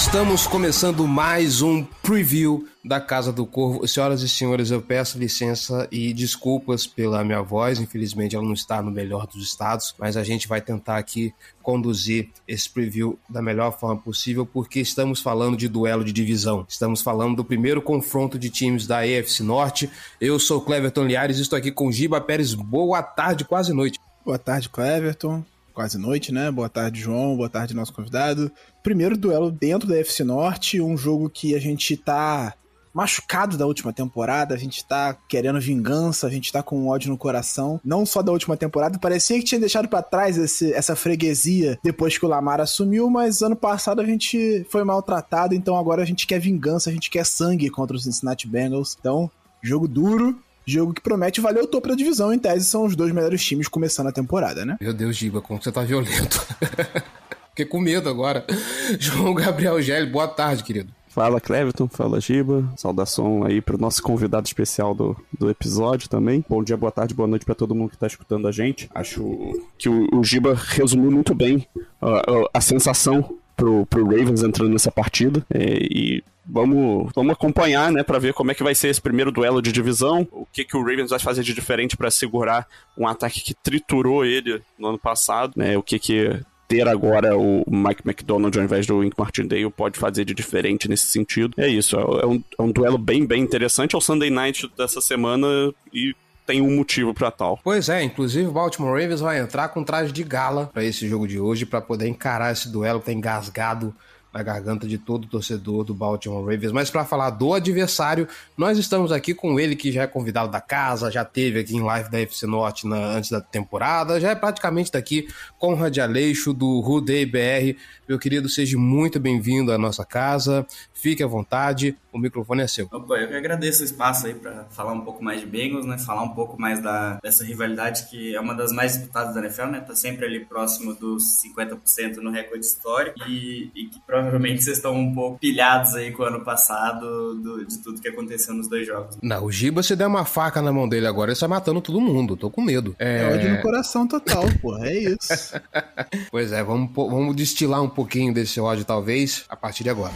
Estamos começando mais um preview da Casa do Corvo. Senhoras e senhores, eu peço licença e desculpas pela minha voz. Infelizmente, ela não está no melhor dos estados, mas a gente vai tentar aqui conduzir esse preview da melhor forma possível, porque estamos falando de duelo de divisão. Estamos falando do primeiro confronto de times da EFC Norte. Eu sou Cleverton Liares e estou aqui com Giba Pérez. Boa tarde, quase noite. Boa tarde, Cleverton quase noite, né? Boa tarde, João. Boa tarde, nosso convidado. Primeiro duelo dentro da FC Norte, um jogo que a gente tá machucado da última temporada, a gente tá querendo vingança, a gente tá com ódio no coração, não só da última temporada, parecia que tinha deixado para trás esse, essa freguesia depois que o Lamar assumiu, mas ano passado a gente foi maltratado, então agora a gente quer vingança, a gente quer sangue contra os Cincinnati Bengals. Então, jogo duro, Jogo que promete valer o topo da divisão, em tese são os dois melhores times começando a temporada, né? Meu Deus, Giba, como você tá violento. Fiquei com medo agora. João Gabriel Gelli, boa tarde, querido. Fala Cleverton, fala Giba, saudação aí pro nosso convidado especial do, do episódio também. Bom dia, boa tarde, boa noite para todo mundo que tá escutando a gente. Acho que o, o Giba resumiu muito bem uh, a sensação pro, pro Ravens entrando nessa partida. É, e vamos, vamos acompanhar, né, para ver como é que vai ser esse primeiro duelo de divisão, o que que o Ravens vai fazer de diferente para segurar um ataque que triturou ele no ano passado, né, o que que ter agora o Mike McDonald ao invés do Wink Martindale pode fazer de diferente nesse sentido. É isso, é um, é um duelo bem, bem interessante. É o Sunday Night dessa semana e tem um motivo para tal. Pois é, inclusive o Baltimore Ravens vai entrar com traje de gala para esse jogo de hoje para poder encarar esse duelo que tá engasgado na garganta de todo torcedor do Baltimore Ravens. Mas para falar do adversário, nós estamos aqui com ele que já é convidado da casa, já teve aqui em live da FC Norte na, antes da temporada, já é praticamente daqui, Conrad Aleixo do Rudei BR. Meu querido, seja muito bem-vindo à nossa casa. Fique à vontade, o microfone é seu. Opa, eu que agradeço o espaço aí para falar um pouco mais de Bengals, né? Falar um pouco mais da, dessa rivalidade que é uma das mais disputadas da NFL, né? Tá sempre ali próximo dos 50% no recorde histórico e, e, que provavelmente vocês estão um pouco pilhados aí com o ano passado do, de tudo que aconteceu nos dois jogos. Não, o Giba, se der uma faca na mão dele agora, ele sai matando todo mundo. Tô com medo. É, é ódio no coração total, porra. É isso. pois é, vamos, vamos destilar um pouquinho desse ódio, talvez, a partir de agora.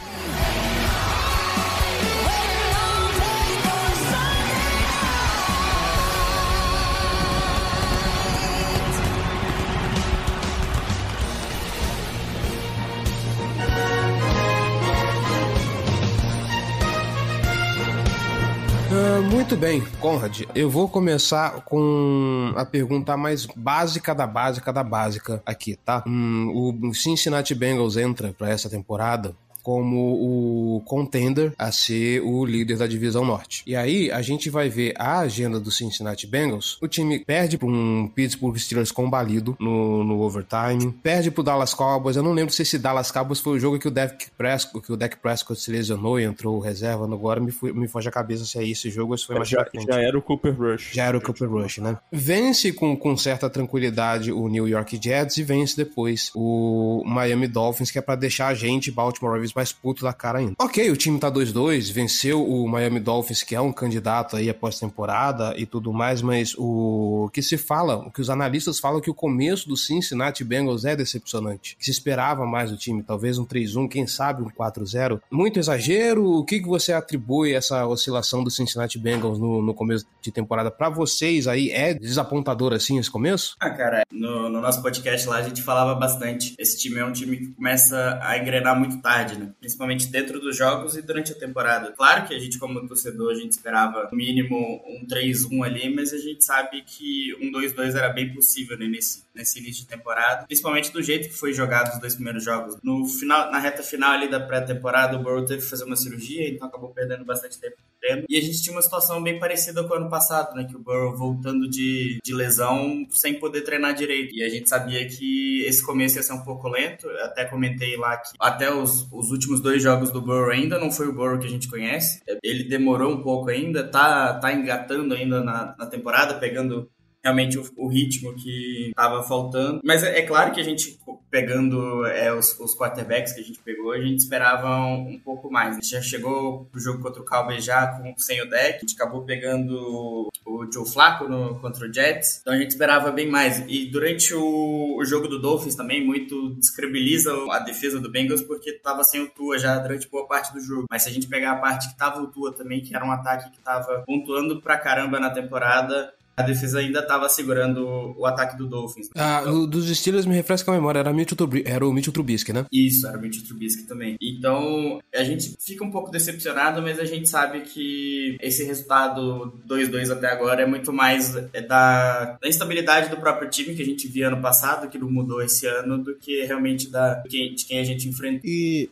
Muito bem, Conrad, eu vou começar com a pergunta mais básica da básica da básica aqui, tá? Hum, o Cincinnati Bengals entra para essa temporada como o contender a ser o líder da divisão norte. E aí a gente vai ver a agenda do Cincinnati Bengals. O time perde para um Pittsburgh Steelers combalido no, no overtime, perde para o Dallas Cowboys. Eu não lembro se esse Dallas Cowboys foi o jogo que o Dak Prescott, que o Dak Prescott se lesionou e entrou reserva. Agora me, me foge a cabeça se é esse jogo ou se foi mais já, já era o Cooper Rush. Já era o Cooper Rush, né? Vence com, com certa tranquilidade o New York Jets e vence depois o Miami Dolphins, que é para deixar a gente, Baltimore Ravens, mais puto da cara ainda. Ok, o time tá 2-2, venceu o Miami Dolphins, que é um candidato aí após temporada e tudo mais, mas o que se fala, o que os analistas falam é que o começo do Cincinnati Bengals é decepcionante. Que se esperava mais do time, talvez um 3-1, quem sabe um 4-0. Muito exagero. O que, que você atribui essa oscilação do Cincinnati Bengals no, no começo de temporada para vocês aí? É desapontador assim esse começo? Ah, cara, no, no nosso podcast lá a gente falava bastante. Esse time é um time que começa a engrenar muito tarde, né? Principalmente dentro dos jogos e durante a temporada. Claro que a gente, como torcedor, a gente esperava no mínimo um 3-1 ali, mas a gente sabe que um 2-2 era bem possível né, nesse, nesse início de temporada, principalmente do jeito que foi jogado os dois primeiros jogos. No final, na reta final ali da pré-temporada, o Burrow teve que fazer uma cirurgia, então acabou perdendo bastante tempo no treino. E a gente tinha uma situação bem parecida com o ano passado, né? Que o Burrow voltando de, de lesão sem poder treinar direito. E a gente sabia que esse começo ia ser um pouco lento. Eu até comentei lá que até os, os últimos dois jogos do Burrow ainda não foi o Burrow que a gente conhece. Ele demorou um pouco ainda, tá, tá engatando ainda na, na temporada, pegando realmente o, o ritmo que estava faltando. Mas é, é, claro que a gente pegando é, os, os quarterbacks que a gente pegou, a gente esperava um, um pouco mais. A gente já chegou pro jogo contra o Cowboys já com, sem o deck, a gente acabou pegando o Joe Flacco no, contra o Jets, então a gente esperava bem mais. E durante o, o jogo do Dolphins também, muito descredibiliza a defesa do Bengals porque tava sem o Tua já durante boa parte do jogo. Mas se a gente pegar a parte que tava o Tua também, que era um ataque que tava pontuando pra caramba na temporada, a defesa ainda estava segurando o ataque do Dolphins. Ah, então, dos Steelers me refresca a memória, era, Mitchell era o Mitchell Trubisky, né? Isso, era o Mitchell Trubisky também. Então, a gente fica um pouco decepcionado, mas a gente sabe que esse resultado 2-2 até agora é muito mais é da, da, instabilidade do próprio time que a gente via ano passado, que não mudou esse ano, do que realmente da, de, quem, a gente enfrenta. E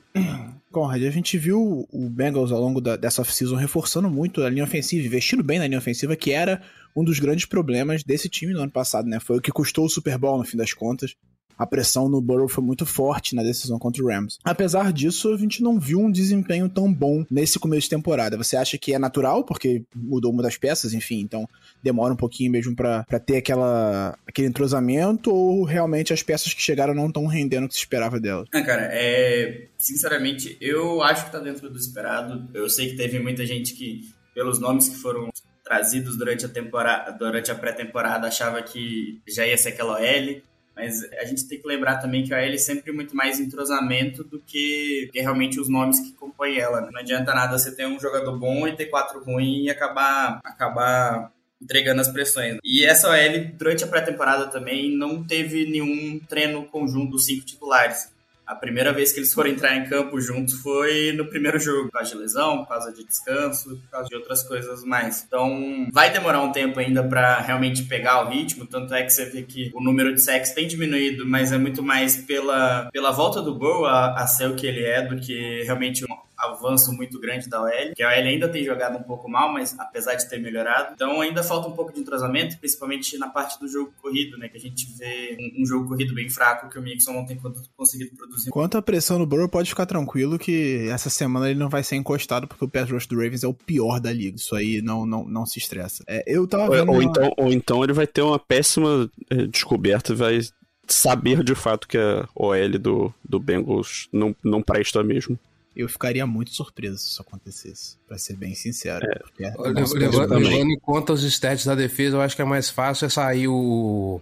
Conrad, a gente viu o Bengals ao longo da, dessa off-season reforçando muito a linha ofensiva, investindo bem na linha ofensiva, que era um dos grandes problemas desse time no ano passado, né? Foi o que custou o Super Bowl no fim das contas a pressão no Burrow foi muito forte na decisão contra o Rams. Apesar disso, a gente não viu um desempenho tão bom nesse começo de temporada. Você acha que é natural, porque mudou uma das peças, enfim, então demora um pouquinho mesmo para ter aquela, aquele entrosamento, ou realmente as peças que chegaram não estão rendendo o que se esperava delas? Ah, cara, é... sinceramente, eu acho que tá dentro do esperado. Eu sei que teve muita gente que, pelos nomes que foram trazidos durante a temporada, durante a pré-temporada, achava que já ia ser aquela OL. Mas a gente tem que lembrar também que a L é sempre muito mais entrosamento do que, que realmente os nomes que compõem ela. Né? Não adianta nada você ter um jogador bom e ter quatro ruins e acabar, acabar entregando as pressões. E essa OL, durante a pré-temporada também, não teve nenhum treino conjunto dos cinco titulares. A primeira vez que eles foram entrar em campo juntos foi no primeiro jogo, por causa de lesão, por causa de descanso, por causa de outras coisas mais. Então, vai demorar um tempo ainda para realmente pegar o ritmo, tanto é que você vê que o número de sacks tem diminuído, mas é muito mais pela, pela volta do Burrow a, a ser o que ele é do que realmente avanço muito grande da OL, que a OL ainda tem jogado um pouco mal, mas apesar de ter melhorado. Então ainda falta um pouco de entrosamento, principalmente na parte do jogo corrido, né? Que a gente vê um, um jogo corrido bem fraco que o Mixon não tem conseguido produzir. Quanto à pressão no Burrow, pode ficar tranquilo que essa semana ele não vai ser encostado porque o pass rush do Ravens é o pior da liga. Isso aí não, não, não se estressa. É, eu tava vendo... ou, então, ou então ele vai ter uma péssima é, descoberta e vai saber de fato que a OL do, do Bengals não, não presta mesmo eu ficaria muito surpreso se isso acontecesse, para ser bem sincero. É. É levando, levando, em conta os stats da defesa, eu acho que é mais fácil é sair o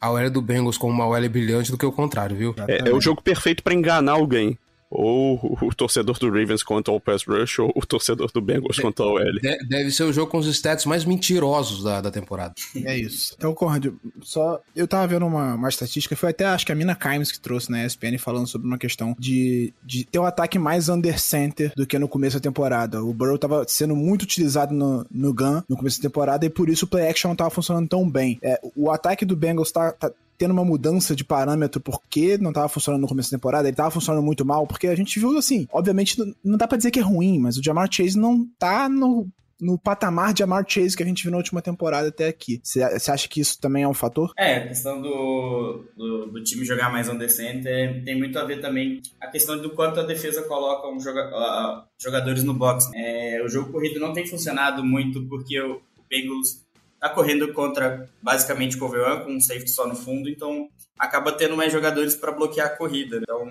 a OL do Bengals com uma OL brilhante do que o contrário, viu? É, é o jogo perfeito para enganar alguém ou o torcedor do Ravens contra o Pass Rush, ou o torcedor do Bengals contra o L. Deve ser o jogo com os stats mais mentirosos da, da temporada. É isso. Então, Conrad, só. Eu tava vendo uma, uma estatística, foi até acho que a Mina Kimes que trouxe na ESPN falando sobre uma questão de, de ter um ataque mais under center do que no começo da temporada. O Burrow tava sendo muito utilizado no, no gun no começo da temporada e por isso o play action não tava funcionando tão bem. É, o ataque do Bengals tá, tá tendo uma mudança de parâmetro porque não estava funcionando no começo da temporada, ele estava funcionando muito mal, porque a gente viu assim, obviamente não dá para dizer que é ruim, mas o Jamar Chase não tá no no patamar de Jamar Chase que a gente viu na última temporada até aqui. Você acha que isso também é um fator? É, a questão do, do, do time jogar mais undercenter é, tem muito a ver também a questão do quanto a defesa coloca um joga, uh, jogadores no box. É, o jogo corrido não tem funcionado muito porque o, o Bengals tá correndo contra basicamente o cover one, com um safety só no fundo, então acaba tendo mais jogadores para bloquear a corrida. Então,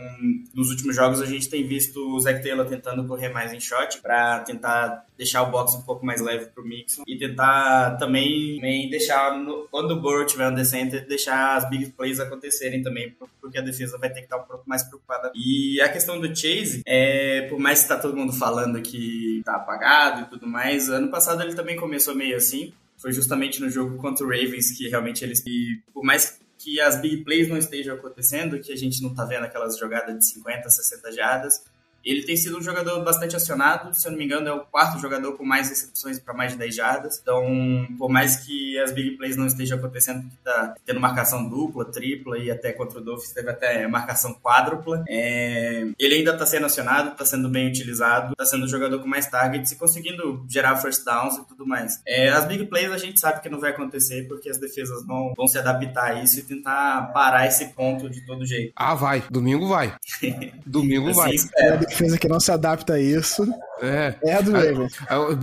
nos últimos jogos a gente tem visto o Zach Taylor tentando correr mais em shot para tentar deixar o box um pouco mais leve pro Mixon e tentar também, também deixar no, quando o Burrow tiver no center, deixar as big plays acontecerem também, porque a defesa vai ter que estar um pouco mais preocupada. E a questão do Chase, é, por mais que tá todo mundo falando que tá apagado e tudo mais, ano passado ele também começou meio assim foi justamente no jogo contra o Ravens que realmente eles, por mais que as big plays não estejam acontecendo, que a gente não tá vendo aquelas jogadas de 50, 60 jardas, ele tem sido um jogador bastante acionado, se eu não me engano, é o quarto jogador com mais recepções para mais de 10 jardas. Então, por mais que as big plays não estejam acontecendo, que tá tendo marcação dupla, tripla e até contra o Dolphins teve até marcação quádrupla, é... ele ainda está sendo acionado, está sendo bem utilizado, está sendo o jogador com mais targets e conseguindo gerar first downs e tudo mais. É, as big plays a gente sabe que não vai acontecer porque as defesas vão, vão se adaptar a isso e tentar parar esse ponto de todo jeito. Ah, vai. Domingo vai. Domingo assim vai. Espero. Defesa que não se adapta a isso. É. É a do Ravens.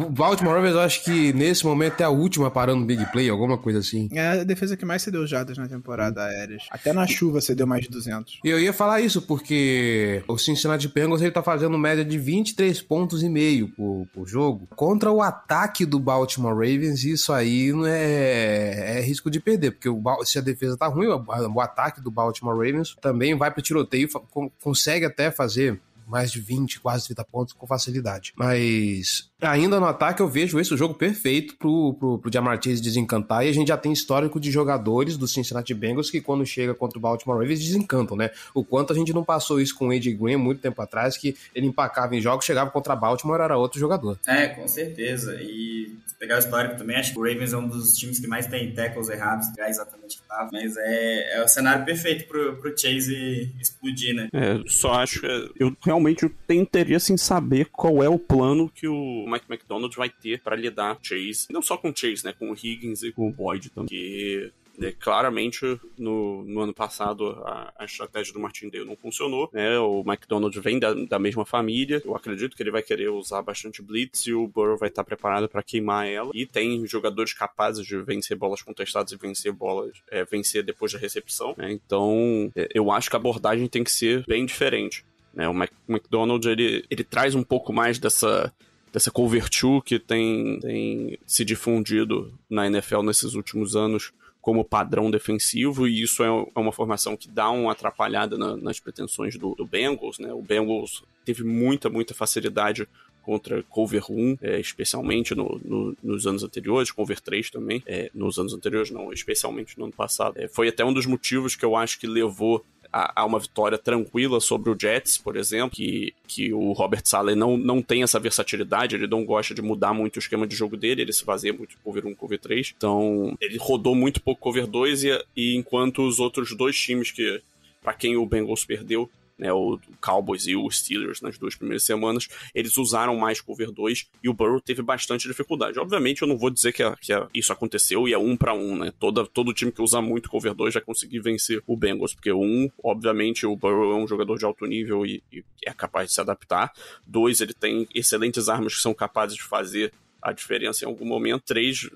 O Baltimore Ravens, eu acho que nesse momento é a última parando no Big Play, alguma coisa assim. É a defesa que mais cedeu jadas na temporada aéreas. Até na chuva cedeu mais de 200. E eu ia falar isso porque o Cincinnati Bengals ele tá fazendo média de 23 pontos e meio por, por jogo. Contra o ataque do Baltimore Ravens, isso aí não é, é risco de perder, porque o, se a defesa tá ruim, o, o ataque do Baltimore Ravens também vai pro tiroteio, consegue até fazer mais de 20, quase 30 pontos com facilidade. Mas ainda no ataque eu vejo esse o jogo perfeito pro, pro, pro Jamar Chase desencantar e a gente já tem histórico de jogadores do Cincinnati Bengals que quando chega contra o Baltimore Ravens desencantam, né? O quanto a gente não passou isso com o AJ Green muito tempo atrás, que ele empacava em jogos, chegava contra Baltimore, era outro jogador. É, com certeza. E se pegar o histórico também, acho que o Ravens é um dos times que mais tem tackles errados, é exatamente que tava, mas é, é o cenário perfeito pro, pro Chase explodir, né? É, só acho que eu realmente tenho interesse em saber qual é o plano que o Mike McDonald vai ter para lidar com Chase, não só com Chase, né, com o Higgins e com o Boyd também, que né, claramente no, no, ano passado a, a, estratégia do Martindale não funcionou, né, o McDonald vem da, da, mesma família, eu acredito que ele vai querer usar bastante blitz e o Burrow vai estar preparado para queimar ela, e tem jogadores capazes de vencer bolas contestadas e vencer bolas, é, vencer depois da recepção, né, então é, eu acho que a abordagem tem que ser bem diferente. Né, o McDonald ele, ele traz um pouco mais dessa dessa cover two que tem, tem se difundido na NFL nesses últimos anos como padrão defensivo, e isso é, é uma formação que dá uma atrapalhada na, nas pretensões do, do, Bengals, né? O Bengals teve muita, muita facilidade contra cover 1, é, especialmente no, no, nos anos anteriores, cover 3 também, é, nos anos anteriores não, especialmente no ano passado. É, foi até um dos motivos que eu acho que levou a, uma vitória tranquila sobre o Jets, por exemplo, que, que o Robert Saleh não, não tem essa versatilidade, ele não gosta de mudar muito o esquema de jogo dele, ele se baseia muito cover 1, cover 3. Então, ele rodou muito pouco cover 2 e, e enquanto os outros dois times que para quem o Bengals perdeu né, o Cowboys e o Steelers nas duas primeiras semanas, eles usaram mais cover 2 e o Burrow teve bastante dificuldade. Obviamente, eu não vou dizer que, a, que a, isso aconteceu e é um para um, né? Toda, todo time que usa muito cover 2 já conseguiu vencer o Bengals, porque um, obviamente, o Burrow é um jogador de alto nível e, e é capaz de se adaptar. Dois, ele tem excelentes armas que são capazes de fazer a diferença em algum momento. Três,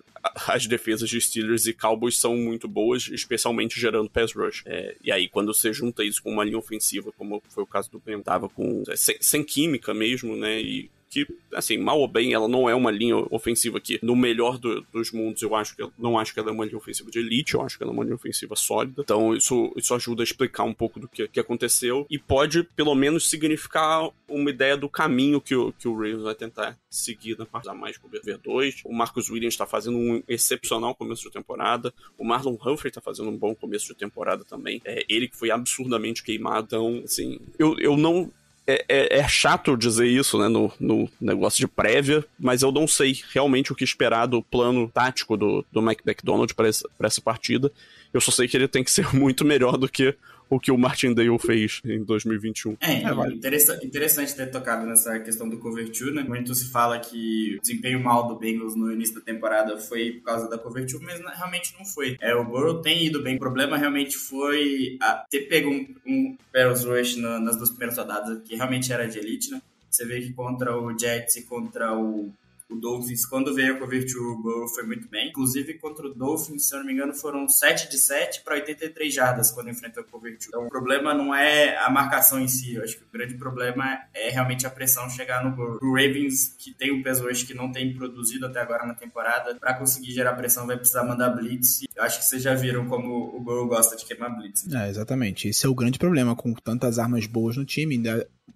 as defesas de Steelers e Cowboys são muito boas, especialmente gerando pass rush. É, e aí, quando você junta isso com uma linha ofensiva, como foi o caso do Ben, tava com sem, sem química mesmo, né? E que, assim, mal ou bem, ela não é uma linha ofensiva que, no melhor do, dos mundos, eu acho que não acho que ela é uma linha ofensiva de elite, eu acho que ela é uma linha ofensiva sólida. Então, isso, isso ajuda a explicar um pouco do que, que aconteceu e pode, pelo menos, significar uma ideia do caminho que o, que o Ravens vai tentar seguir na parte da mais com o V2. O Marcus Williams está fazendo um excepcional começo de temporada. O Marlon Humphrey está fazendo um bom começo de temporada também. É, ele que foi absurdamente queimado. Então, assim, eu, eu não é, é, é, chato dizer isso, né, no, no, negócio de prévia, mas eu não sei realmente o que esperar do plano tático do, do Mike McDonald para essa, essa partida. Eu só sei que ele tem que ser muito melhor do que o que o Martindale fez em 2021. É, é interessante, interessante ter tocado nessa questão do cover 2, né? Muito se fala que o desempenho mal do Bengals no início da temporada foi por causa da cover 2, mas realmente não foi. É, o Burrow tem ido bem. O problema realmente foi a, ter pego um, um Paris Rush na, nas duas primeiras rodadas, que realmente era de elite, né? Você vê que contra o Jets e contra o o Dolphins, quando veio a convertir o Burrow, foi muito bem. Inclusive, contra o Dolphins, se eu não me engano, foram 7 de 7 para 83 jardas quando enfrentou o convertir. Então, o problema não é a marcação em si. Eu acho que o grande problema é realmente a pressão chegar no Burrow. O Ravens, que tem o peso hoje que não tem produzido até agora na temporada, para conseguir gerar pressão vai precisar mandar blitz. Eu acho que vocês já viram como o Burrow gosta de queimar blitz. É, exatamente. Esse é o grande problema com tantas armas boas no time.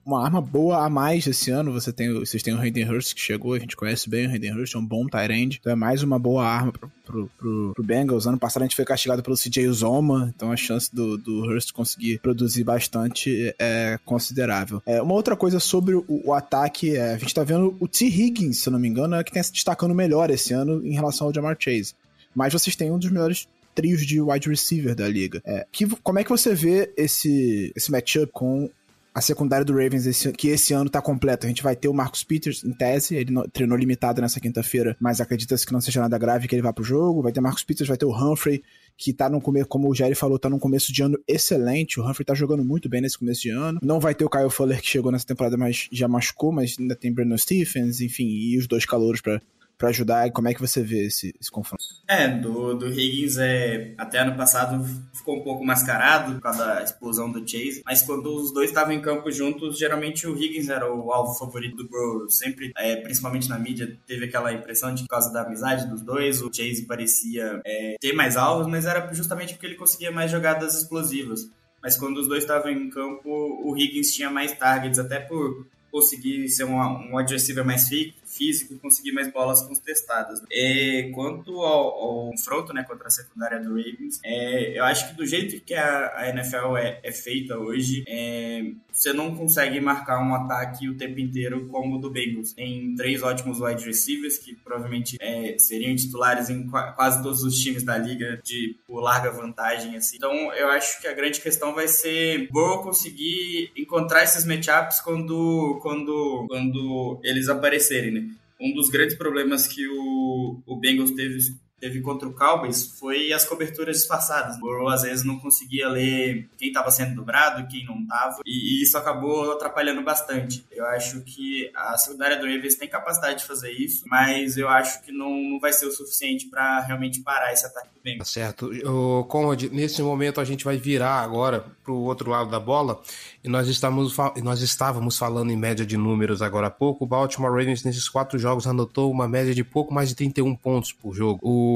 Uma arma boa a mais esse ano. Você tem, vocês têm o Hayden Hurst que chegou, a gente conhece bem o Hayden Hurst, é um bom tight end. Então é mais uma boa arma pro, pro, pro, pro Bengals. Ano passado a gente foi castigado pelo CJ Uzoma, então a chance do, do Hurst conseguir produzir bastante é considerável. É, uma outra coisa sobre o, o ataque, é, a gente tá vendo o T. Higgins, se eu não me engano, é que tem se destacando melhor esse ano em relação ao Jamar Chase. Mas vocês têm um dos melhores trios de wide receiver da liga. É, que, como é que você vê esse, esse matchup com a secundária do Ravens, esse, que esse ano tá completa. A gente vai ter o Marcus Peters, em tese, ele treinou limitado nessa quinta-feira, mas acredita-se que não seja nada grave que ele vá pro jogo. Vai ter Marcus Peters, vai ter o Humphrey, que tá no começo, como o Jerry falou, tá num começo de ano excelente. O Humphrey tá jogando muito bem nesse começo de ano. Não vai ter o Kyle Fuller que chegou nessa temporada, mas já machucou, mas ainda tem Brandon Stephens, enfim, e os dois calouros para para ajudar? E como é que você vê esse, esse confronto? É, do, do Higgins é, até ano passado ficou um pouco mascarado por causa da explosão do Chase, mas quando os dois estavam em campo juntos, geralmente o Higgins era o alvo favorito do Burrow. Sempre, é, principalmente na mídia, teve aquela impressão de por causa da amizade dos dois, o Chase parecia é, ter mais alvos, mas era justamente porque ele conseguia mais jogadas explosivas. Mas quando os dois estavam em campo, o Higgins tinha mais targets, até por conseguir ser um, um mais físico e conseguir mais bolas contestadas. É, quanto ao, ao, confronto né, contra a secundária do Ravens, é, eu acho que do jeito que a, a NFL é, é, feita hoje, é, você não consegue marcar um ataque o tempo inteiro como o do Bengals. Tem três ótimos wide receivers que provavelmente é, seriam titulares em quase todos os times da liga de por larga vantagem. Assim. Então eu acho que a grande questão vai ser Burrow conseguir encontrar esses matchups quando, quando, quando eles aparecerem. Né? Um dos grandes problemas que o, o Bengals teve teve contra o Cowboys foi as coberturas disfarçadas. O Burrow às vezes não conseguia ler quem estava sendo dobrado, quem não estava, e, isso acabou atrapalhando bastante. Eu acho que a secundária do Ravens tem capacidade de fazer isso, mas eu acho que não, não vai ser o suficiente para realmente parar esse ataque do Bengals. Tá certo. O Conrad, nesse momento a gente vai virar agora para o outro lado da bola e nós estamos nós estávamos falando em média de números agora há pouco. O Baltimore Ravens nesses quatro jogos anotou uma média de pouco mais de 31 pontos por jogo. O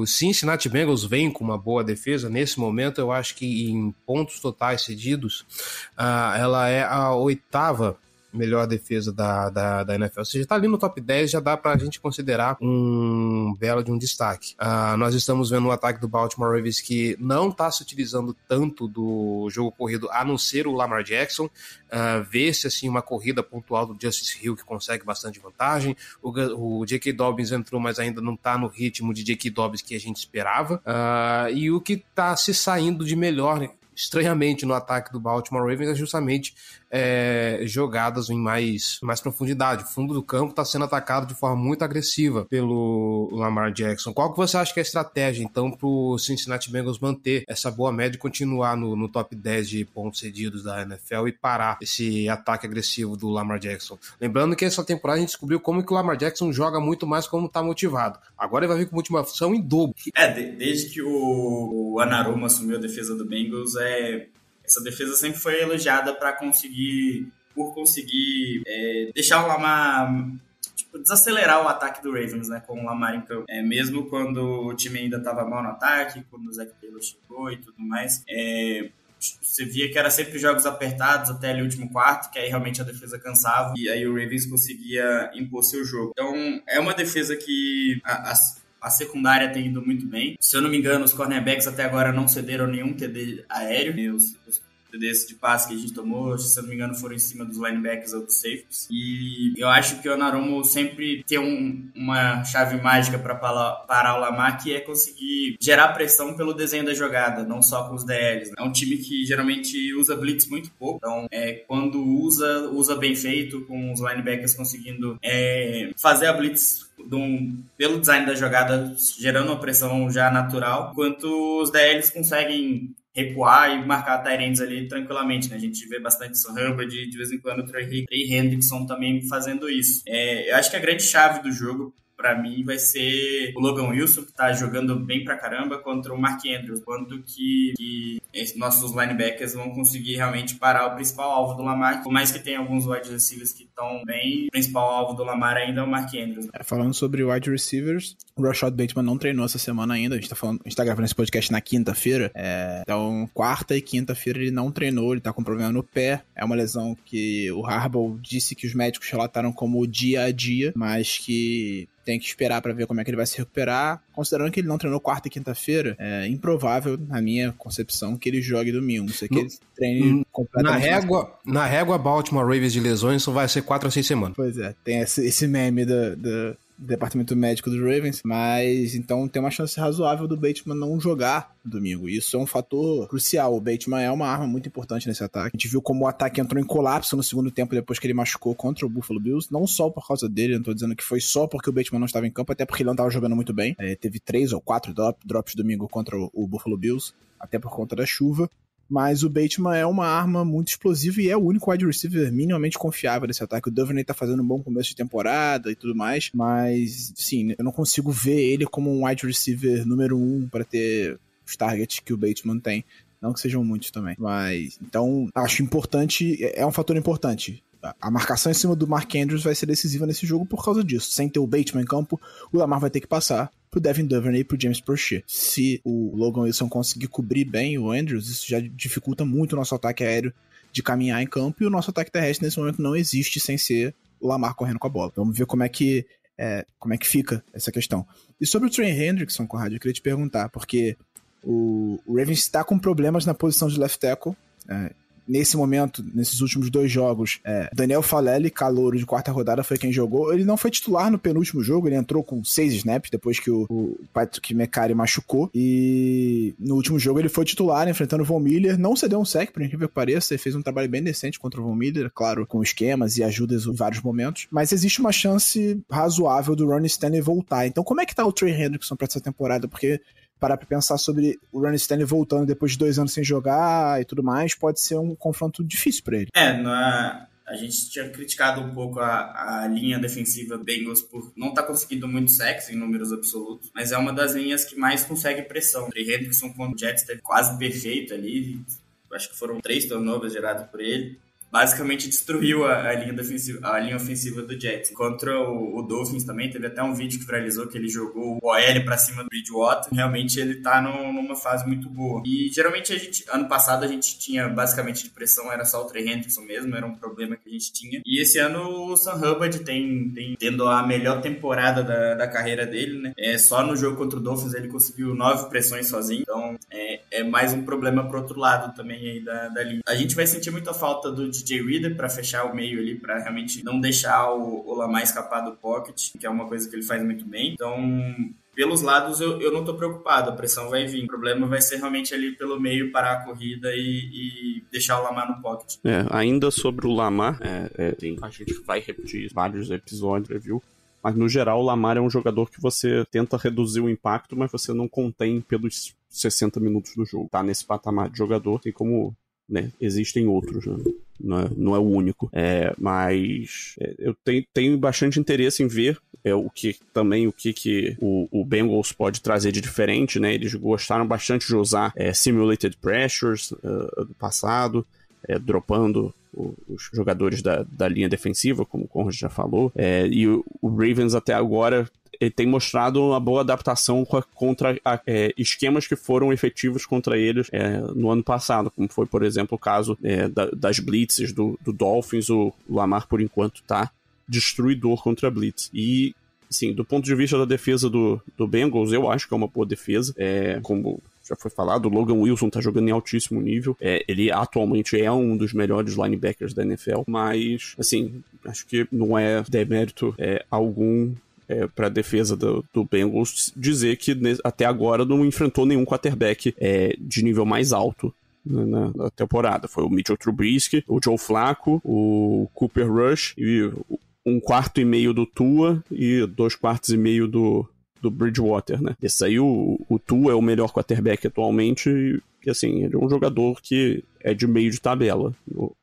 o Cincinnati Bengals vem com uma boa defesa. Nesse momento, eu acho que em pontos totais cedidos, uh, ela é a oitava melhor defesa da, da, da NFL. Ou seja, tá ali no top 10, já dá pra gente considerar um belo de um destaque. Uh, nós estamos vendo o ataque do Baltimore Ravens que não tá se utilizando tanto do jogo corrido, a não ser o Lamar Jackson. Uh, Vê-se, assim, uma corrida pontual do Justice Hill que consegue bastante vantagem. O, o J.K. Dobbins entrou, mas ainda não tá no ritmo de J.K. Dobbins que a gente esperava. Uh, e o que tá se saindo de melhor estranhamente no ataque do Baltimore Ravens é justamente é, jogadas em mais, mais profundidade. O fundo do campo está sendo atacado de forma muito agressiva pelo Lamar Jackson. Qual que você acha que é a estratégia, então, para o Cincinnati Bengals manter essa boa média e continuar no, no top 10 de pontos cedidos da NFL e parar esse ataque agressivo do Lamar Jackson? Lembrando que essa temporada a gente descobriu como que o Lamar Jackson joga muito mais como está motivado. Agora ele vai vir com motivação em dobro. É, de, desde que o, o Anaruma assumiu a defesa do Bengals, é essa defesa sempre foi elogiada para conseguir, por conseguir é, deixar o Lamar tipo, desacelerar o ataque do Ravens, né, com o Lamar em campo. É, mesmo quando o time ainda estava mal no ataque, quando o Zach Taylor chegou e tudo mais, é, você via que era sempre jogos apertados até o último quarto, que aí realmente a defesa cansava e aí o Ravens conseguia impor seu jogo. Então, é uma defesa que a, a, a secundária tem ido muito bem. Se eu não me engano, os cornerbacks até agora não cederam nenhum TD aéreo. Os, os TDs de passe que a gente tomou, se eu não me engano, foram em cima dos linebackers ou dos safeties. E eu acho que o Narumo sempre tem um, uma chave mágica para parar o Lamar, que é conseguir gerar pressão pelo desenho da jogada, não só com os DLs. Né? É um time que geralmente usa blitz muito pouco, então é, quando usa, usa bem feito, com os linebackers conseguindo é, fazer a blitz um, pelo design da jogada, gerando uma pressão já natural, enquanto os DLs conseguem recuar e marcar Tyrants ali tranquilamente, né? A gente vê bastante isso, Hubbard, de, vez em quando o Trey Hendrickson também fazendo isso. É, eu acho que a grande chave do jogo para mim vai ser o Logan Wilson, que tá jogando bem pra caramba, contra o Mark Andrews. Quando que, que nossos linebackers vão conseguir realmente parar o principal alvo do Lamar. Por mais que tenha alguns wide receivers que estão bem, o principal alvo do Lamar ainda é o Mark Andrews. É, falando sobre wide receivers, o Rashad Bateman não treinou essa semana ainda. A gente tá, falando, a gente tá gravando esse podcast na quinta-feira. É, então, quarta e quinta-feira ele não treinou, ele tá com problema no pé. É uma lesão que o Harbaugh disse que os médicos relataram como dia a dia, mas que tem que esperar para ver como é que ele vai se recuperar. Considerando que ele não treinou quarta e quinta-feira, é improvável, na minha concepção, que ele jogue domingo. Não sei que ele treine completamente. Na régua, na régua Baltimore Ravens de lesões, só vai ser quatro a seis semanas. Pois é, tem esse, esse meme da, da departamento médico do Ravens, mas então tem uma chance razoável do Bateman não jogar domingo. Isso é um fator crucial. O Bateman é uma arma muito importante nesse ataque. A gente viu como o ataque entrou em colapso no segundo tempo depois que ele machucou contra o Buffalo Bills, não só por causa dele, não tô dizendo que foi só porque o Bateman não estava em campo, até porque ele não estava jogando muito bem. É, teve três ou quatro drop, drops domingo contra o Buffalo Bills, até por conta da chuva. Mas o Bateman é uma arma muito explosiva e é o único wide receiver minimamente confiável desse ataque. O Duvernay tá fazendo um bom começo de temporada e tudo mais, mas, sim, eu não consigo ver ele como um wide receiver número um para ter os targets que o Bateman tem. Não que sejam muitos também. Mas, então, acho importante, é um fator importante. A marcação em cima do Mark Andrews vai ser decisiva nesse jogo por causa disso. Sem ter o Bateman em campo, o Lamar vai ter que passar pro Devin Duvernay e pro James Prochet. Se o Logan Wilson conseguir cobrir bem o Andrews, isso já dificulta muito o nosso ataque aéreo de caminhar em campo e o nosso ataque terrestre nesse momento não existe sem ser o Lamar correndo com a bola. Vamos ver como é que é, como é que fica essa questão. E sobre o Trey Hendrickson, Conrad, eu queria te perguntar, porque o, o Ravens está com problemas na posição de left tackle. É, nesse momento, nesses últimos dois jogos, é, Daniel Falelli, calouro de quarta rodada, foi quem jogou. Ele não foi titular no penúltimo jogo, ele entrou com seis snaps depois que o, o Patrick McCarry machucou. E no último jogo ele foi titular, enfrentando o Von Miller. Não cedeu um sec, por incrível que pareça. Ele fez um trabalho bem decente contra o Von Miller, claro, com esquemas e ajudas em vários momentos. Mas existe uma chance razoável do Ronnie Stanley voltar. Então, como é que tá o Trey Hendrickson pra essa temporada? Porque parar pra pensar sobre o Ronnie Stanley voltando depois de dois anos sem jogar e tudo mais, pode ser um confronto difícil para ele. É, na, a gente tinha criticado um pouco a, a linha defensiva Bengals por não estar tá conseguindo muito sexo em números absolutos, mas é uma das linhas que mais consegue pressão. O Hendrickson com o Jets teve quase perfeito ali, acho que foram três turnovers gerados por ele basicamente destruiu a, a, linha defensiva, a linha ofensiva do Jets. Contra o, o, Dolphins também, teve até um vídeo que viralizou que ele jogou o OL para cima do Bridgewater. Realmente ele tá no, numa fase muito boa. E geralmente a gente, ano passado a gente tinha basicamente de pressão, era só o Trey Hendrickson mesmo, era um problema que a gente tinha. E esse ano o Sam Hubbard tem, tem tendo a melhor temporada da, da carreira dele, né? É, só no jogo contra o Dolphins ele conseguiu nove pressões sozinho, então é, é mais um problema pro outro lado também aí da, da linha. A gente vai sentir muita falta do DJ Reader para fechar o meio ali, para realmente não deixar o, o Lamar escapar do pocket, que é uma coisa que ele faz muito bem. Então, pelos lados eu, eu não estou preocupado, a pressão vai vir. O problema vai ser realmente ali pelo meio parar a corrida e, e deixar o Lamar no pocket. É, ainda sobre o Lamar, é, é, a gente vai repetir vários episódios, viu? Mas no geral, o Lamar é um jogador que você tenta reduzir o impacto, mas você não contém pelos 60 minutos do jogo. Tá nesse patamar de jogador, tem como né? Existem outros, né? não, é, não é o único. É, mas é, eu tenho, tenho bastante interesse em ver é, o que também o que, que o, o Bengals pode trazer de diferente, né? Eles gostaram bastante de usar é, simulated pressures uh, do passado, é, dropando os jogadores da, da linha defensiva, como o Conrad já falou. É, e o, o, Ravens até agora ele tem mostrado uma boa adaptação contra é, esquemas que foram efetivos contra eles é, no ano passado, como foi, por exemplo, o caso é, da, das blitzes do, do, Dolphins. O Lamar, por enquanto, está destruidor contra a blitz. E Sim, do ponto de vista da defesa do, do Bengals, eu acho que é uma boa defesa. É, como já foi falado, o Logan Wilson tá jogando em altíssimo nível. É, ele atualmente é um dos melhores linebackers da NFL, mas, assim, acho que não é demérito é, algum é, para defesa do, do, Bengals dizer que até agora não enfrentou nenhum quarterback é, de nível mais alto na, na, temporada. Foi o Mitchell Trubisky, o Joe Flacco, o Cooper Rush e um quarto e meio do Tua e dois quartos e meio do, do Bridgewater, né? Esse aí, o, o Tua é o melhor quarterback atualmente e, assim, ele é um jogador que é de meio de tabela. No,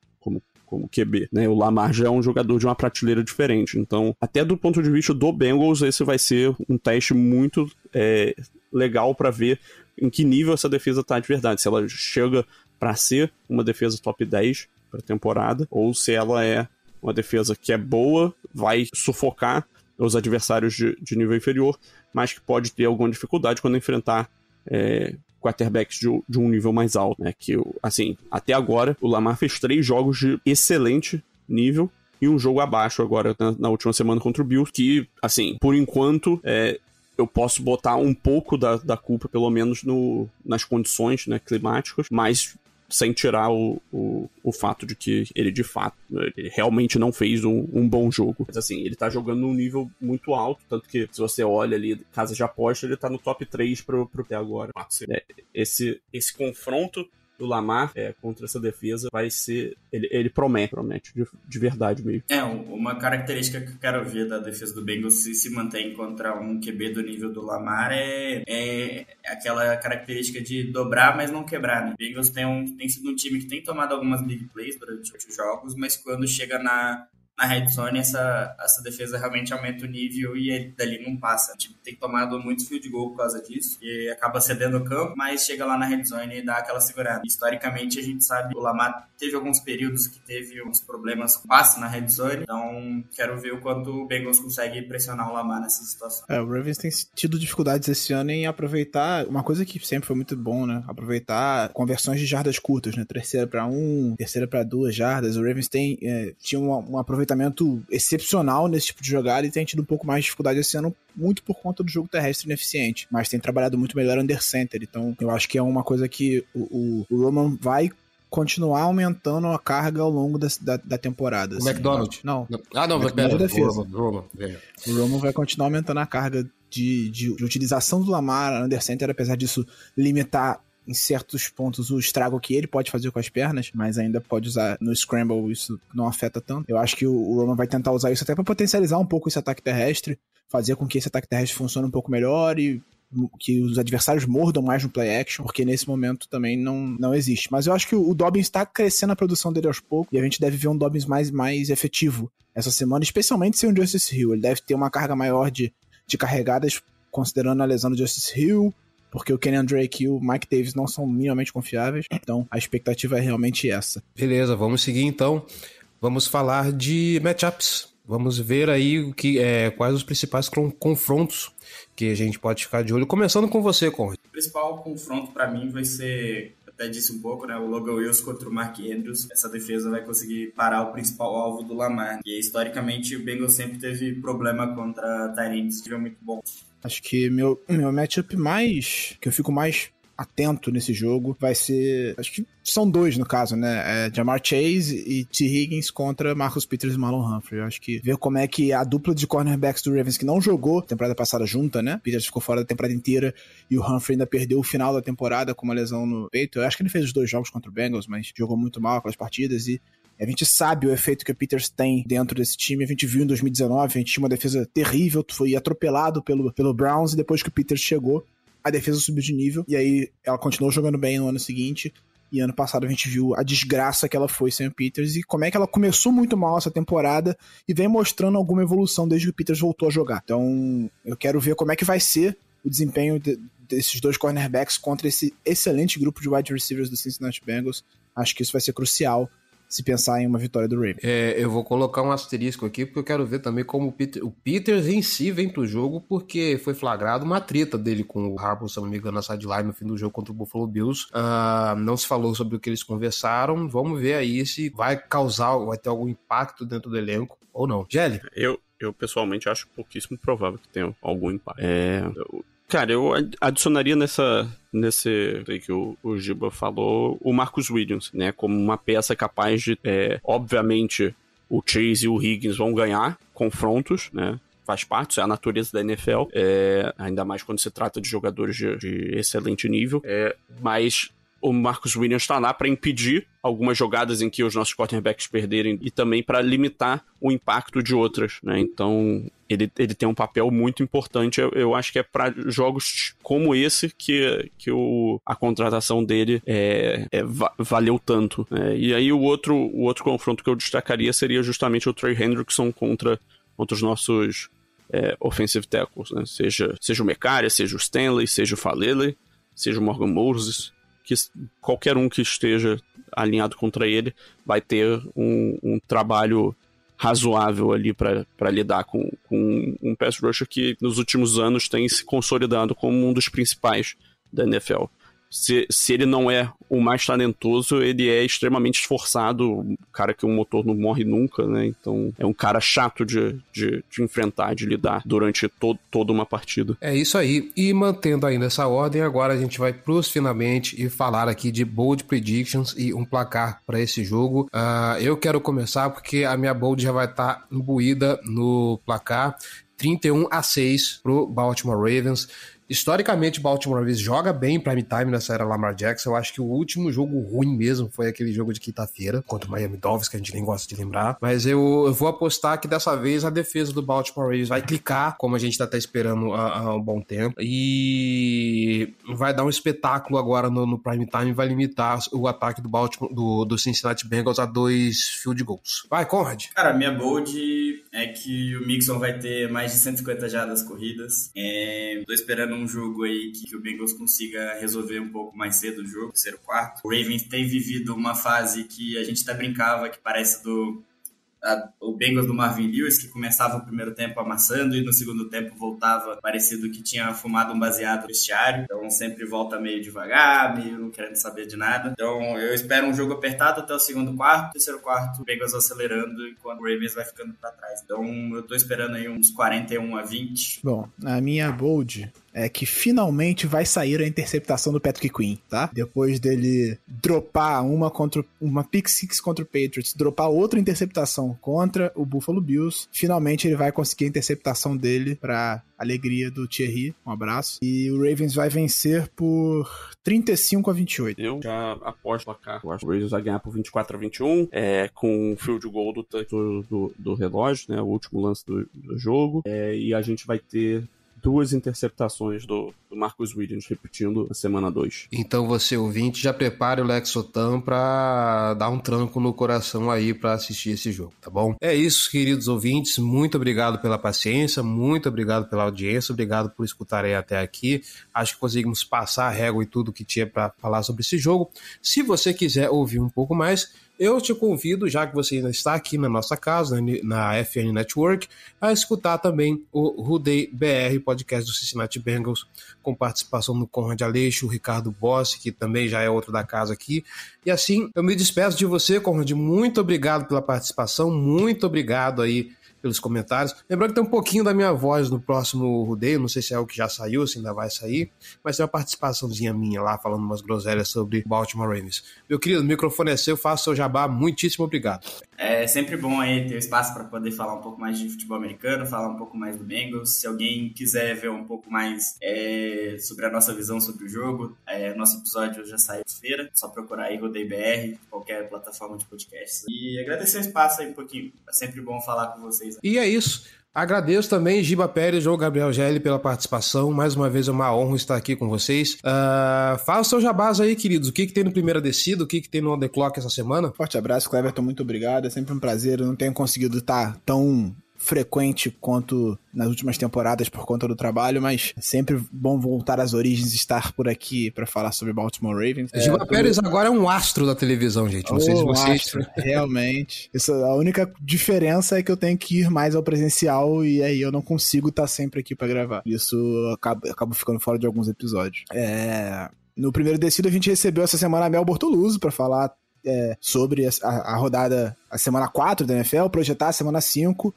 como QB, né? O Lamar já é um jogador de uma prateleira diferente. Então, até do ponto de vista do Bengals, esse vai ser um teste muito é, legal para ver em que nível essa defesa tá de verdade. Se ela chega para ser uma defesa top 10 para temporada, ou se ela é uma defesa que é boa, vai sufocar os adversários de, de nível inferior, mas que pode ter alguma dificuldade quando enfrentar é, quarterbacks de, de, um nível mais alto, né? Que, assim, até agora, o Lamar fez três jogos de excelente nível e um jogo abaixo agora na, na última semana contra o Bills, que, assim, por enquanto, é, eu posso botar um pouco da, da culpa, pelo menos, no, nas condições né, climáticas, mas sem tirar o, o, o, fato de que ele de fato ele realmente não fez um, um, bom jogo. Mas assim, ele tá jogando num nível muito alto, tanto que se você olha ali, casa de aposta, ele tá no top 3 pro, pro até agora. É, esse, esse confronto do Lamar é, contra essa defesa vai ser. Ele, ele promete, promete, de, de, verdade mesmo. É, uma característica que eu quero ver da defesa do Bengals se se mantém contra um QB do nível do Lamar é, é aquela característica de dobrar, mas não quebrar, né? O Bengals tem, um, tem sido um time que tem tomado algumas big plays durante os jogos, mas quando chega na, na red zone essa, essa defesa realmente aumenta o nível e ele dali não passa. O time tem tomado muitos field goal por causa disso e acaba cedendo o campo, mas chega lá na red zone e dá aquela segurada. Historicamente, a gente sabe o Lamar teve alguns períodos que teve uns problemas com passe na red zone, então quero ver o quanto o Bengals consegue pressionar o Lamar nessa situação. É, o Ravens tem tido dificuldades esse ano em aproveitar uma coisa que sempre foi muito bom, né? Aproveitar conversões de jardas curtas, né? Terceira para um, terceira para duas jardas. O Ravens tem é, tinha um, um aproveitamento aproveitamento excepcional nesse tipo de jogada e tem tido um pouco mais de dificuldade esse ano, muito por conta do jogo terrestre ineficiente. Mas tem trabalhado muito melhor under center. Então eu acho que é uma coisa que o, o, o Roman vai continuar aumentando a carga ao longo da, da, da temporada. O assim. McDonald? Não. Ah, não, McDonald é defesa. O Roman, o Roman vai continuar aumentando a carga de, de, de utilização do Lamar under center, apesar disso limitar em certos pontos o estrago que ele pode fazer com as pernas, mas ainda pode usar no Scramble, isso não afeta tanto. Eu acho que o Roman vai tentar usar isso até para potencializar um pouco esse ataque terrestre, fazer com que esse ataque terrestre funcione um pouco melhor e que os adversários mordam mais no play action, porque nesse momento também não, não existe. Mas eu acho que o Dobbins está crescendo a produção dele aos poucos e a gente deve ver um Dobbins mais, mais efetivo essa semana, especialmente sem o Justice Hill. Ele deve ter uma carga maior de, de carregadas, considerando a lesão do Justice Hill, porque o Kenyan Drake e o Mike Davis não são minimamente confiáveis. Então a expectativa é realmente essa. Beleza, vamos seguir então. Vamos falar de matchups. Vamos ver aí o que, é, quais os principais confrontos que a gente pode ficar de olho. Começando com você, Conrad. O principal confronto para mim vai ser até disse um pouco, né? O Logan Wills contra o Mark Andrews. Essa defesa vai conseguir parar o principal alvo do Lamar. E historicamente o Bengals sempre teve problema contra Tyrants, que muito bom. Acho que meu, meu matchup mais. que eu fico mais atento nesse jogo vai ser. Acho que são dois no caso, né? É Jamar Chase e T. Higgins contra Marcus Peters e Marlon Humphrey. Eu acho que ver como é que a dupla de cornerbacks do Ravens que não jogou temporada passada junta, né? Peters ficou fora da temporada inteira e o Humphrey ainda perdeu o final da temporada com uma lesão no peito. Eu acho que ele fez os dois jogos contra o Bengals, mas jogou muito mal aquelas partidas e a gente sabe o efeito que o Peters tem dentro desse time. A gente viu em 2019, a gente tinha uma defesa terrível, foi atropelado pelo, pelo Browns e depois que o Peters chegou, a defesa subiu de nível e aí ela continuou jogando bem no ano seguinte. E ano passado a gente viu a desgraça que ela foi sem o Peters e como é que ela começou muito mal essa temporada e vem mostrando alguma evolução desde que o Peters voltou a jogar. Então eu quero ver como é que vai ser o desempenho de, desses dois cornerbacks contra esse excelente grupo de wide receivers do Cincinnati Bengals. Acho que isso vai ser crucial se pensar em uma vitória do Ravens. É, eu vou colocar um asterisco aqui, porque eu quero ver também como o, Peter, o Peters em si vem pro jogo, porque foi flagrado uma treta dele com o Harbaugh, se não me engano, na sideline no fim do jogo contra o Buffalo Bills. Uh, não se falou sobre o que eles conversaram. Vamos ver aí se vai causar, vai ter algum impacto dentro do elenco ou não. Gelli? Eu, eu pessoalmente acho pouquíssimo provável que tenha algum impacto. É, Cara, eu adicionaria nessa nesse que o, o Giba falou o Marcus Williams, né, como uma peça capaz de, é, obviamente, o Chase e o Higgins vão ganhar confrontos, né, faz parte, isso é a natureza da NFL, é, ainda mais quando se trata de jogadores de, de excelente nível, é, mas o Marcus Williams está lá para impedir algumas jogadas em que os nossos quarterbacks perderem e também para limitar o impacto de outras, né? Então, ele, ele tem um papel muito importante. Eu, eu acho que é para jogos como esse que, que o, a contratação dele é, é valeu tanto. Né? E aí o outro, o outro confronto que eu destacaria seria justamente o Trey Hendrickson contra, contra os nossos é, offensive tackles, né? Seja, seja o Mecaria, seja o Stanley, seja o Falele, seja o Morgan Moses que qualquer um que esteja alinhado contra ele vai ter um, um trabalho razoável ali para lidar com, com um pass rusher que nos últimos anos tem se consolidado como um dos principais da NFL. Se, se ele não é o mais talentoso, ele é extremamente esforçado, um cara que o motor não morre nunca, né? Então é um cara chato de, de, de enfrentar, de lidar durante to, toda uma partida. É isso aí. E mantendo ainda essa ordem, agora a gente vai pros finalmente e falar aqui de bold predictions e um placar para esse jogo. Uh, eu quero começar porque a minha bold já vai estar tá imbuída no placar. 31 a 6 pro Baltimore Ravens. Historicamente, Baltimore Ravens joga bem em prime time nessa era Lamar Jackson. Eu acho que o último jogo ruim mesmo foi aquele jogo de quinta-feira contra o Miami Dolphins, que a gente nem gosta de lembrar. Mas eu, eu, vou apostar que dessa vez a defesa do Baltimore Ravens vai clicar, como a gente tá até esperando há, há um bom tempo, e vai dar um espetáculo agora no, no prime time e vai limitar o ataque do Baltimore do, do Cincinnati Bengals a dois field goals. Vai, Conrad. Cara, minha bold é que o Mixon vai ter mais de 150 jardas corridas. É, tô esperando um jogo aí que, que, o Bengals consiga resolver um pouco mais cedo o jogo, terceiro quarto. O Ravens tem vivido uma fase que a gente até brincava que parece do a, o Bengals do Marvin Lewis, que começava o primeiro tempo amassando e no segundo tempo voltava parecido que tinha fumado um baseado no vestiário. Então sempre volta meio devagar, meio não querendo saber de nada. Então eu espero um jogo apertado até o segundo quarto, terceiro quarto, o Bengals acelerando enquanto o Ravens vai ficando para trás. Então eu tô esperando aí uns 41 a 20. Bom, a minha bold é que finalmente vai sair a interceptação do Patrick Queen, tá? Depois dele dropar uma contra uma pick six contra o Patriots, dropar outra interceptação contra o Buffalo Bills, finalmente ele vai conseguir a interceptação dele para alegria do Thierry. Um abraço. E o Ravens vai vencer por 35 a 28. Eu já aposto placar. Eu acho que o Ravens vai ganhar por 24 a 21, é, com o field goal do, do, do, do relógio, né? O último lance do, do jogo. É, e a gente vai ter duas interceptações do, do Williams, repetindo na semana 2. Então você, ouvinte, já prepare o Lexotan para dar um tranco no coração aí para assistir esse jogo, tá bom? É isso, queridos ouvintes. Muito obrigado pela paciência, muito obrigado pela audiência, obrigado por escutarem até aqui. Acho que conseguimos passar a régua e tudo que tinha para falar sobre esse jogo. Se você quiser ouvir um pouco mais, eu te convido, já que você ainda está aqui na nossa casa, na FN Network, a escutar também o Rudei BR, podcast do Cincinnati Bengals, com participação do Conrad Aleixo, Ricardo Bossi, que também já é outro da casa aqui. E assim, eu me despeço de você, Conrad. Muito obrigado pela participação, muito obrigado aí pelos comentários. Lembrando que tem um pouquinho da minha voz no próximo rodeio, não sei se é o que já saiu, se ainda vai sair, mas tem uma participaçãozinha minha lá falando umas groselhas sobre Baltimore Ravens. Meu querido, o microfone é seu, faça seu jabá, muitíssimo obrigado. É sempre bom aí ter espaço para poder falar um pouco mais de futebol americano, falar um pouco mais do Bengals. Se alguém quiser ver um pouco mais é, sobre a nossa visão sobre o jogo, é, nosso episódio já saiu feira, só procurar aí Rodei BR, qualquer plataforma de podcast. E agradecer o espaço aí um pouquinho. É sempre bom falar com vocês. E é isso. Agradeço também Giba Pérez João Gabriel Gelli pela participação. Mais uma vez é uma honra estar aqui com vocês. Uh, o seu jabás aí, queridos. O que, que tem no Primeira Descida? O que, que tem no On The Clock essa semana? Forte abraço, Cleverton. Muito obrigado. É sempre um prazer. Eu não tenho conseguido estar tão frequente quanto nas últimas temporadas por conta do trabalho, mas é sempre bom voltar às origens e estar por aqui para falar sobre Baltimore Ravens. Gilma é, Pérez agora é um astro da televisão, gente. Não oh, sei se vocês. Astro, realmente. Isso, a única diferença é que eu tenho que ir mais ao presencial e aí eu não consigo estar sempre aqui para gravar. Isso acaba, acabo ficando fora de alguns episódios. É. No primeiro descido, a gente recebeu essa semana a Mel Bortoluso para falar é, sobre a, a, rodada, a semana 4 da NFL, projetar a semana 5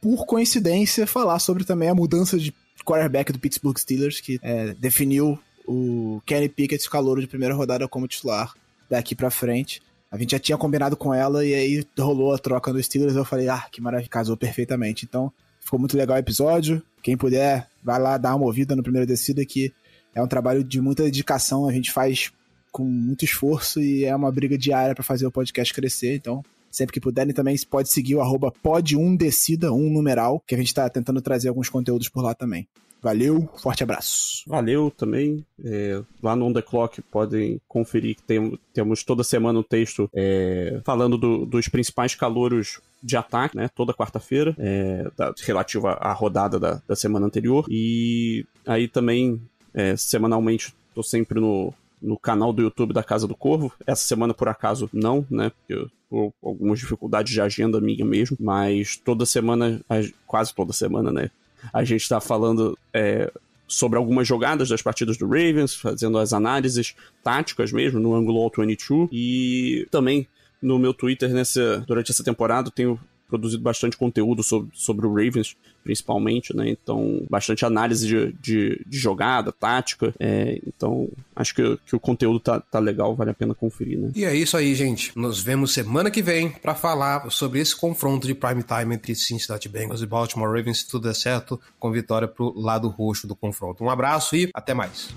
por coincidência, falar sobre também a mudança de quarterback do Pittsburgh Steelers, que é, definiu o Kenny Pickett, calor de primeira rodada, como titular daqui para frente. A gente já tinha combinado com ela e aí rolou a troca do Steelers. Eu falei, ah, que maravilha, casou perfeitamente. Então, ficou muito legal o episódio. Quem puder, vai lá dar uma ouvida no primeiro descida, que é um trabalho de muita dedicação. A gente faz com muito esforço e é uma briga diária para fazer o podcast crescer. Então, Sempre que puderem também pode seguir o arroba pod1decida, um numeral, que a gente está tentando trazer alguns conteúdos por lá também. Valeu, forte abraço. Valeu também. É, lá no On The Clock podem conferir que tem, temos toda semana um texto é, falando do, dos principais calouros de ataque, né? Toda quarta-feira, é, relativo à rodada da, da semana anterior. E aí também, é, semanalmente, tô sempre no, no canal do YouTube da Casa do Corvo. Essa semana, por acaso, não, né? Porque por algumas dificuldades de agenda minha mesmo, mas toda semana, quase toda semana, né? A gente tá falando é, sobre algumas jogadas das partidas do Ravens, fazendo as análises táticas mesmo, no ângulo All 22. E também no meu Twitter, nessa, durante essa temporada, tenho produzido bastante conteúdo sobre, sobre o Ravens, principalmente, né? Então, bastante análise de, de, de jogada, tática. É, então, acho que, que o conteúdo tá, tá legal, vale a pena conferir, né? E é isso aí, gente. Nos vemos semana que vem para falar sobre esse confronto de prime time entre Cincinnati Bengals e Baltimore Ravens, se tudo der certo, com vitória pro lado roxo do confronto. Um abraço e até mais.